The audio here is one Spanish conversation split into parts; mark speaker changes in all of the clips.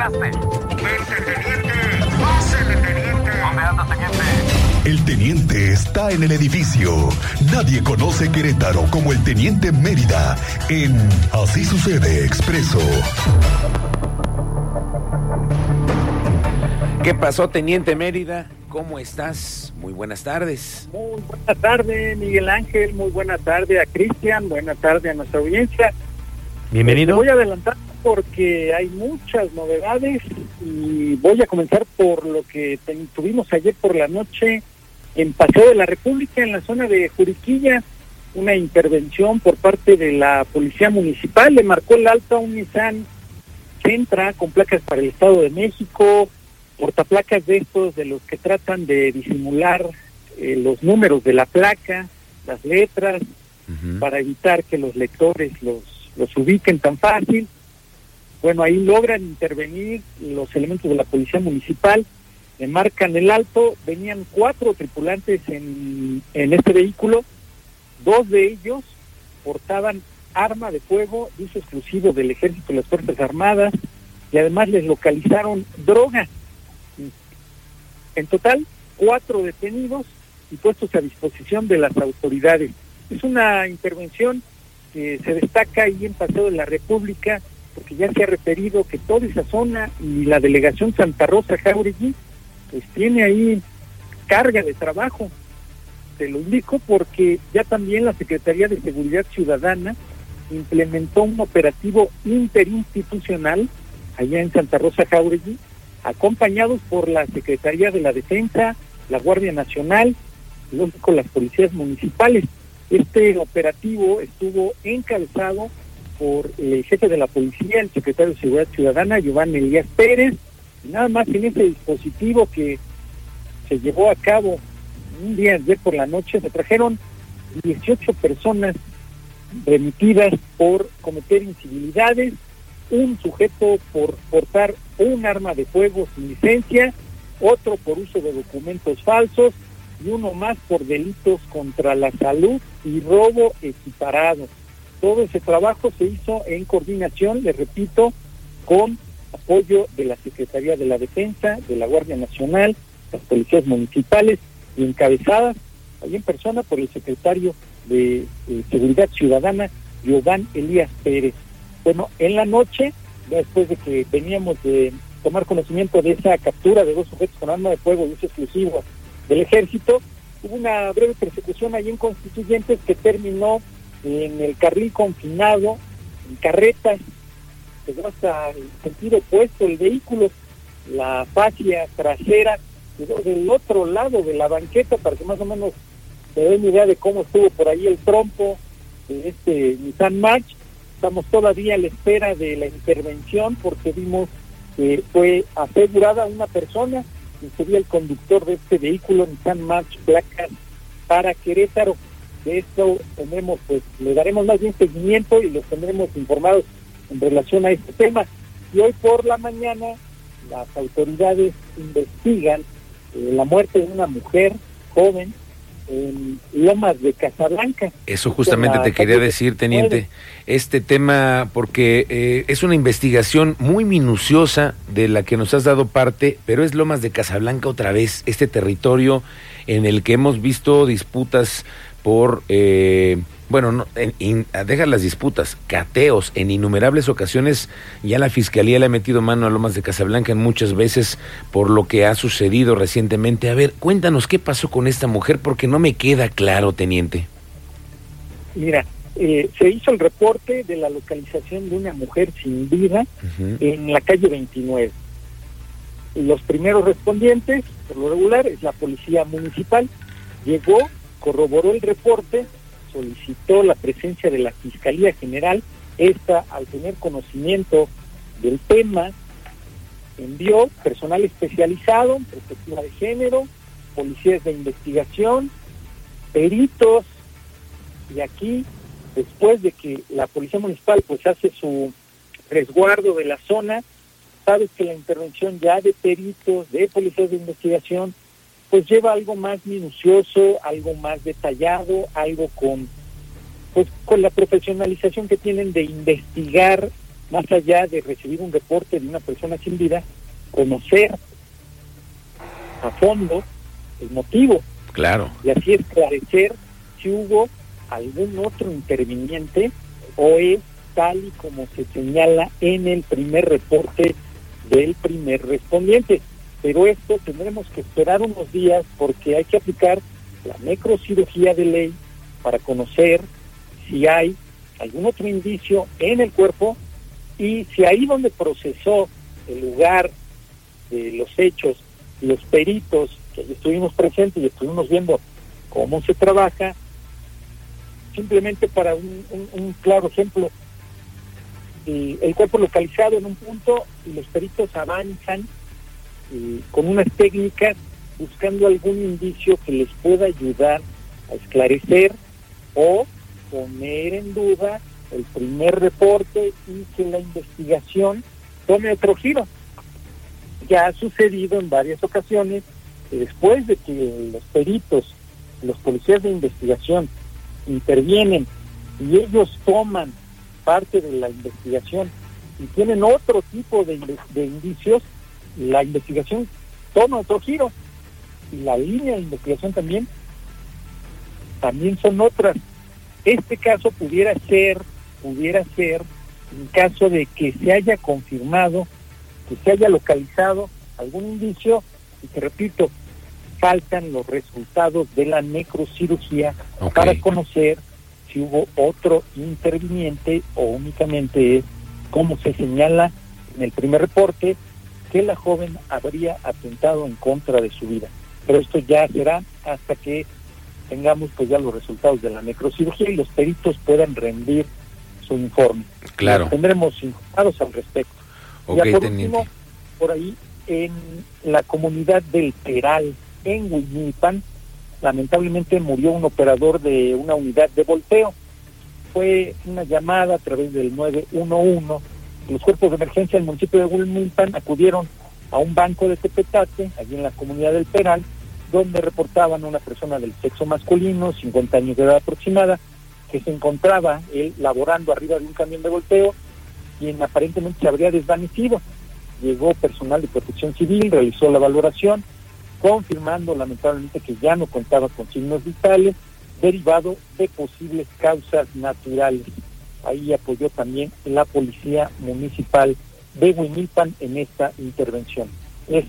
Speaker 1: llegaste? teniente! ¡Pásele, teniente! ¿Dónde anda, teniente?
Speaker 2: El teniente está en el edificio. Nadie conoce Querétaro como el teniente Mérida en Así sucede expreso.
Speaker 3: ¿Qué pasó, teniente Mérida? ¿Cómo estás? Muy buenas tardes.
Speaker 4: Muy buena tarde, Miguel Ángel. Muy buena tarde a Cristian. Buena tarde a nuestra audiencia.
Speaker 3: Bienvenido.
Speaker 4: Voy a adelantar porque hay muchas novedades y voy a comenzar por lo que tuvimos ayer por la noche en Paseo de la República, en la zona de Juriquilla, una intervención por parte de la Policía Municipal. Le marcó el alto a un Nissan Centra con placas para el Estado de México, portaplacas de estos de los que tratan de disimular eh, los números de la placa, las letras, para evitar que los lectores los, los ubiquen tan fácil. Bueno, ahí logran intervenir los elementos de la policía municipal, le marcan el alto, venían cuatro tripulantes en, en este vehículo, dos de ellos portaban arma de fuego, uso exclusivo del ejército y las Fuerzas Armadas, y además les localizaron droga en total, cuatro detenidos y puestos a disposición de las autoridades. Es una intervención que se destaca ahí en Paseo de la República, porque ya se ha referido que toda esa zona y la delegación Santa Rosa Jauregui, pues tiene ahí carga de trabajo. Te lo indico porque ya también la Secretaría de Seguridad Ciudadana implementó un operativo interinstitucional allá en Santa Rosa Jauregui acompañados por la Secretaría de la Defensa, la Guardia Nacional, lógico las policías municipales. Este operativo estuvo encabezado por el jefe de la policía, el secretario de Seguridad Ciudadana, Giovanni Elías Pérez, nada más en ese dispositivo que se llevó a cabo un día ayer por la noche, se trajeron 18 personas remitidas por cometer incivilidades, un sujeto por portar un arma de fuego sin licencia, otro por uso de documentos falsos y uno más por delitos contra la salud y robo equiparado. Todo ese trabajo se hizo en coordinación, le repito, con apoyo de la Secretaría de la Defensa, de la Guardia Nacional, las policías municipales encabezadas ahí en persona por el secretario de eh, Seguridad Ciudadana, Giovanni Elías Pérez. Bueno, en la noche, después de que veníamos de tomar conocimiento de esa captura de dos sujetos con arma de fuego y uso exclusivo del ejército, hubo una breve persecución ahí en Constituyentes que terminó en el carril confinado, en carretas, quedó hasta el sentido opuesto el vehículo, la fascia trasera quedó del otro lado de la banqueta para que más o menos se den idea de cómo estuvo por ahí el trompo de este Nissan March Estamos todavía a la espera de la intervención porque vimos que fue asegurada una persona que sería el conductor de este vehículo Nissan March Placas para Querétaro. De esto tenemos, pues, le daremos más bien seguimiento y los tendremos informados en relación a este tema. Y hoy por la mañana las autoridades investigan eh, la muerte de una mujer joven en Lomas de Casablanca.
Speaker 3: Eso justamente te quería decir, teniente, este tema, porque eh, es una investigación muy minuciosa de la que nos has dado parte, pero es Lomas de Casablanca otra vez, este territorio en el que hemos visto disputas por... Eh, bueno, no, en, deja las disputas, cateos, en innumerables ocasiones ya la Fiscalía le ha metido mano a Lomas de Casablanca en muchas veces por lo que ha sucedido recientemente. A ver, cuéntanos qué pasó con esta mujer porque no me queda claro, teniente.
Speaker 4: Mira, eh, se hizo el reporte de la localización de una mujer sin vida en la calle 29. Los primeros respondientes, por lo regular, es la policía municipal. Llegó, corroboró el reporte, solicitó la presencia de la Fiscalía General. Esta, al tener conocimiento del tema, envió personal especializado perspectiva de género, policías de investigación, peritos, y aquí, después de que la Policía Municipal pues hace su resguardo de la zona, sabes que la intervención ya de peritos, de policías de investigación, pues lleva algo más minucioso, algo más detallado, algo con pues con la profesionalización que tienen de investigar más allá de recibir un reporte de una persona sin vida, conocer a fondo el motivo
Speaker 3: Claro.
Speaker 4: y así esclarecer si hubo algún otro interviniente o es tal y como se señala en el primer reporte del primer respondiente. Pero esto tendremos que esperar unos días porque hay que aplicar la necrocirugía de ley para conocer si hay algún otro indicio en el cuerpo y si ahí donde procesó el lugar de los hechos, los peritos que estuvimos presentes y estuvimos viendo cómo se trabaja, simplemente para un, claro ejemplo, el cuerpo localizado en un punto y los peritos avanzan eh, con unas técnicas buscando algún indicio que les pueda ayudar a esclarecer o poner en duda el primer reporte y que la investigación tome otro giro. Ya ha sucedido en varias ocasiones que después de que los peritos, los policías de investigación intervienen y ellos toman parte de la investigación y tienen otro tipo de, indicios, la investigación toma otro giro y la línea de investigación también también son otras. Este caso pudiera ser, pudiera ser, en caso de que se haya confirmado, que se haya localizado algún indicio, y te repito, faltan los resultados de la necrocirugía para conocer si hubo otro interviniente o únicamente es, como se señala en el primer reporte, que la joven habría atentado en contra de su vida. Pero esto ya será hasta que tengamos pues ya los resultados de la necrocirugía y los peritos puedan rendir su informe.
Speaker 3: Claro.
Speaker 4: Los tendremos informados al respecto.
Speaker 3: Ok,
Speaker 4: ya por
Speaker 3: teniente.
Speaker 4: último, por ahí en la comunidad del Peral, en Huimilpan, lamentablemente murió un operador de una unidad de volteo. Fue una llamada a través del 911. Los cuerpos de emergencia del municipio de Huimilpan acudieron a un banco de Tepetate, allí en la comunidad del Peral, donde reportaban a una persona del sexo masculino, 50 años de edad aproximada, que se encontraba él laborando arriba de un camión de volteo, quien aparentemente se habría desvanecido. Llegó personal de protección civil, realizó la valoración, confirmando lamentablemente que ya no contaba con signos vitales, derivado de posibles causas naturales. Ahí apoyó también la Policía Municipal de Huimilpan en esta intervención. Es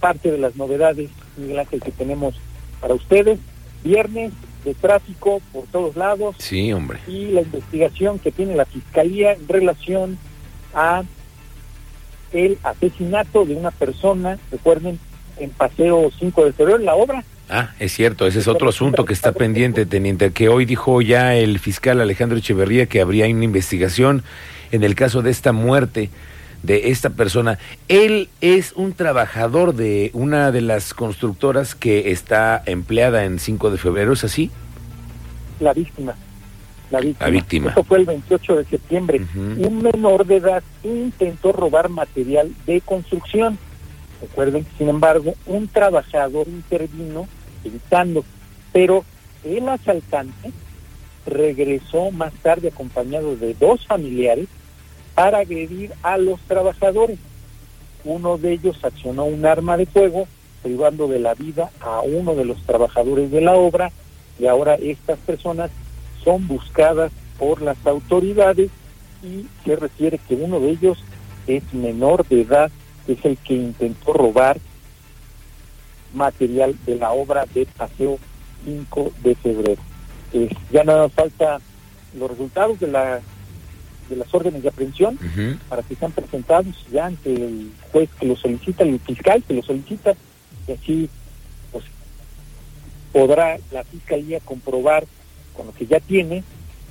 Speaker 4: parte de las novedades, Miguel Ángel, que tenemos para ustedes. Viernes de tráfico por todos lados,
Speaker 3: Sí, hombre.
Speaker 4: y la investigación que tiene la Fiscalía en relación a el asesinato de una persona, recuerden, en Paseo 5 de Febrero, en la obra.
Speaker 3: Ah, es cierto, ese es otro asunto que está pendiente, teniente, que hoy dijo ya el fiscal Alejandro Echeverría que habría una investigación en el caso de esta muerte de esta persona. Él es un trabajador de una de las constructoras que está empleada en 5 de febrero, ¿es así?
Speaker 4: La víctima. La víctima.
Speaker 3: La víctima.
Speaker 4: Esto fue el 28 de septiembre. Un menor de edad intentó robar material de construcción. Recuerden, sin embargo, un trabajador intervino evitando, pero el asaltante regresó más tarde acompañado de dos familiares para agredir a los trabajadores. Uno de ellos accionó un arma de fuego, privando de la vida a uno de los trabajadores de la obra, y ahora estas personas son buscadas por las autoridades y se refiere que uno de ellos es menor de edad, es el que intentó robar material de la obra de Paseo 5 de febrero. Eh, ya nada falta los resultados de la de las órdenes de aprehensión para que sean presentados ya ante el juez que lo solicita, el fiscal que lo solicita, y así pues podrá la fiscalía comprobar con lo que ya tiene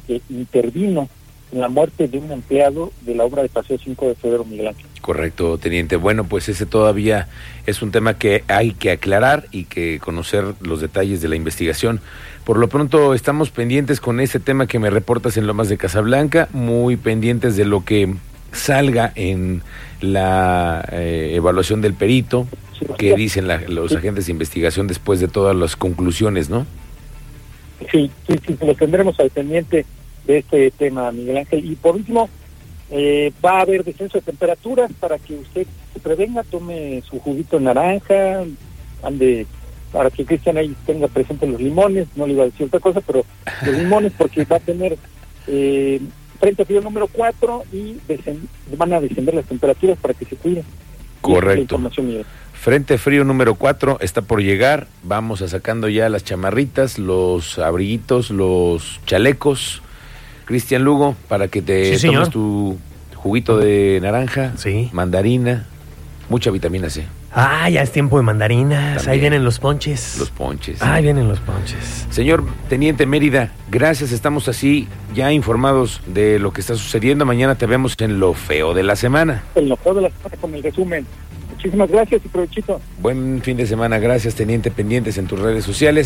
Speaker 4: que intervino la muerte de un empleado de la obra de Paseo 5 de febrero Miguel Ángel.
Speaker 3: Correcto, teniente. Bueno, pues ese todavía es un tema que hay que aclarar y que conocer los detalles de la investigación. Por lo pronto estamos pendientes con ese tema que me reportas en Lomas de Casablanca, muy pendientes de lo que salga en la eh, evaluación del perito, que dicen la- los
Speaker 4: Sí.
Speaker 3: agentes de investigación después de todas las conclusiones, ¿no?
Speaker 4: Sí, sí, sí, lo tendremos al pendiente de este tema, Miguel Ángel. Y por último, Eh, va a haber descenso de temperaturas para que usted se prevenga, tome su juguito naranja, ande para que Cristian ahí tenga presente los limones, no le iba a decir otra cosa, pero los limones porque va a tener eh, frente frío número 4 y van a descender las temperaturas para que se cuide.
Speaker 3: Correcto. Frente frío número 4 está por llegar. Vamos a sacando ya las chamarritas, los abriguitos, los chalecos. Cristian Lugo, para que te tomes tu juguito de naranja, mandarina, mucha vitamina C.
Speaker 5: Ah, ya es tiempo de mandarinas. Ahí vienen los ponches.
Speaker 3: Los ponches.
Speaker 5: Ahí vienen los ponches.
Speaker 3: Señor Teniente Mérida, gracias. Estamos así ya informados de lo que está sucediendo. Mañana te vemos en lo feo de la semana.
Speaker 4: En lo feo de la semana con el resumen. Muchísimas gracias y provechito.
Speaker 3: Buen fin de semana. Gracias, Teniente. Pendientes en tus redes sociales.